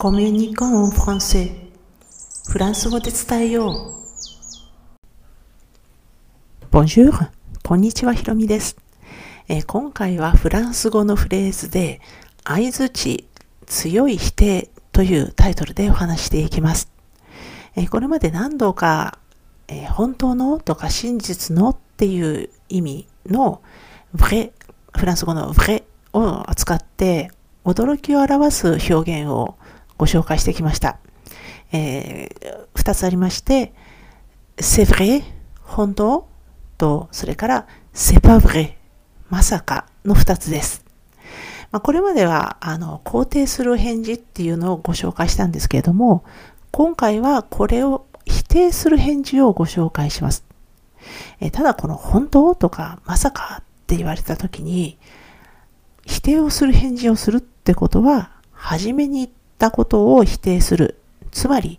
コミュニコンフランセフランス語で伝えよう。Bonjour! こんにちは、ひろみです、えー、今回はフランス語のフレーズで、相づち、強い否定というタイトルでお話していきます。えー、これまで何度か、えー、本当のとか真実のっていう意味の vrai フランス語の vrai を使って驚きを表す表現をご紹介してきました。えー、2つありまして、c'est vrai 本当と、それから c'est pas vrai まさかの2つです。まあ、これまではあの肯定する返事っていうのをご紹介したんですけれども、今回はこれを否定する返事をご紹介します。えただこの本当とかまさかって言われた時に否定をする返事をするってことは初めに言ったことを否定する。つまり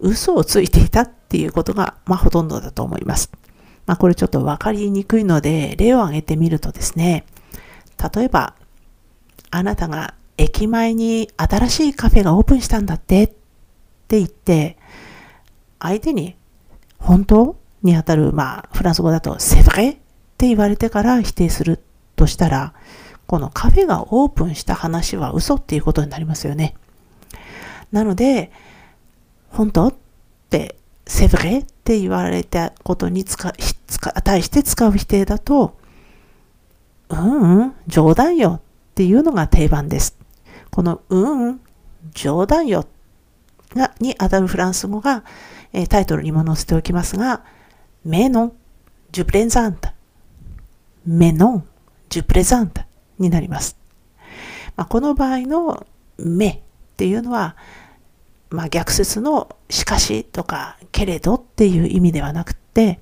嘘をついていたっていうことが、まあ、ほとんどだと思います。まあ、これちょっとわかりにくいので例を挙げてみるとですね例えばあなたが駅前に新しいカフェがオープンしたんだってって言って相手に本当にあたる、まあ、フランス語だと、セブレって言われてから否定するとしたら、このカフェがオープンした話は嘘っていうことになりますよね。なので、本当？って、セブレ？って言われたことに使使対して使う否定だと、うんうん、冗談よっていうのが定番です。このうんうん、冗談よがに当たるフランス語が、えタイトルにも載せておきますが、mais non, je plaisante. mais non, je plaisante になります。まあ、この場合の目っていうのは、まあ、逆説のしかしとかけれどっていう意味ではなくて、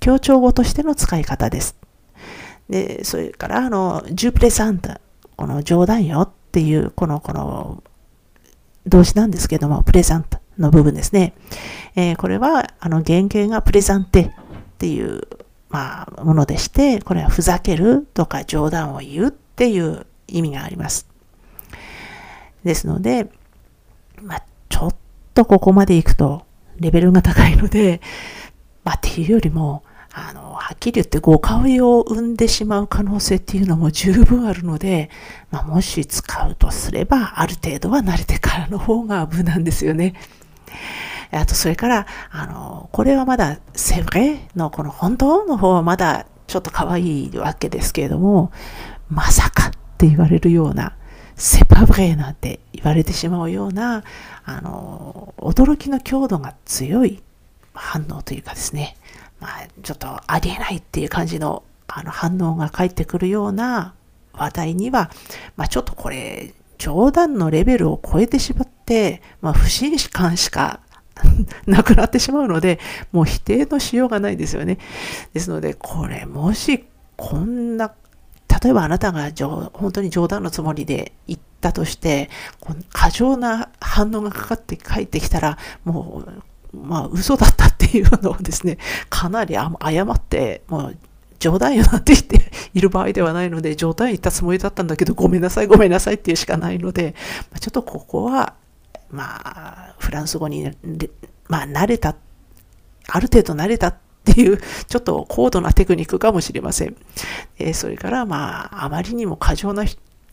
強調語としての使い方です。で、それから、あの、ジュプレサンタ、この冗談よっていう、この、この、動詞なんですけども、プレゼントの部分ですね。えー、これは、あの、原型がプレゼンテっていう、まあ、ものでして、これはふざけるとか冗談を言うっていう意味があります。ですので、まあ、ちょっとここまで行くとレベルが高いので、まあ、っていうよりも、あの、はっきり言って誤解を生んでしまう可能性っていうのも十分あるので、まあ、もし使うとすれば、ある程度は慣れてからの方が無難ですよね。あと、それから、あの、これはまだ、セブレのこの本当の方はまだちょっと可愛いわけですけれども、まさかって言われるような、セパブレなんて言われてしまうような、あの、驚きの強度が強い反応というかですね、まあ、ちょっとありえないっていう感じのあの反応が返ってくるような話題には、まあ、ちょっとこれ、冗談のレベルを超えてしまって、まあ、不信感しか なくなってしまうので、もう否定のしようがないですよね。ですので、これ、もし、こんな、例えばあなたが本当に冗談のつもりで言ったとして、過剰な反応がかかって帰ってきたら、もう、まあ、嘘だったっていうのをですね、かなり誤って、もう、冗談よなって言っている場合ではないので、冗談言ったつもりだったんだけど、ごめんなさい、ごめんなさいっていうしかないので、ちょっとここは、まあ、フランス語に、まあ、慣れた、ある程度慣れたっていう、ちょっと高度なテクニックかもしれません。えー、それから、まあ、あまりにも過剰な、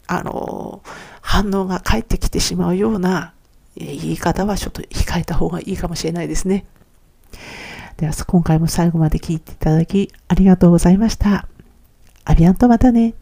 あの、反応が返ってきてしまうようなえ言い方はちょっと控えた方がいいかもしれないですね。では、今回も最後まで聞いていただきありがとうございました。アビアンとまたね。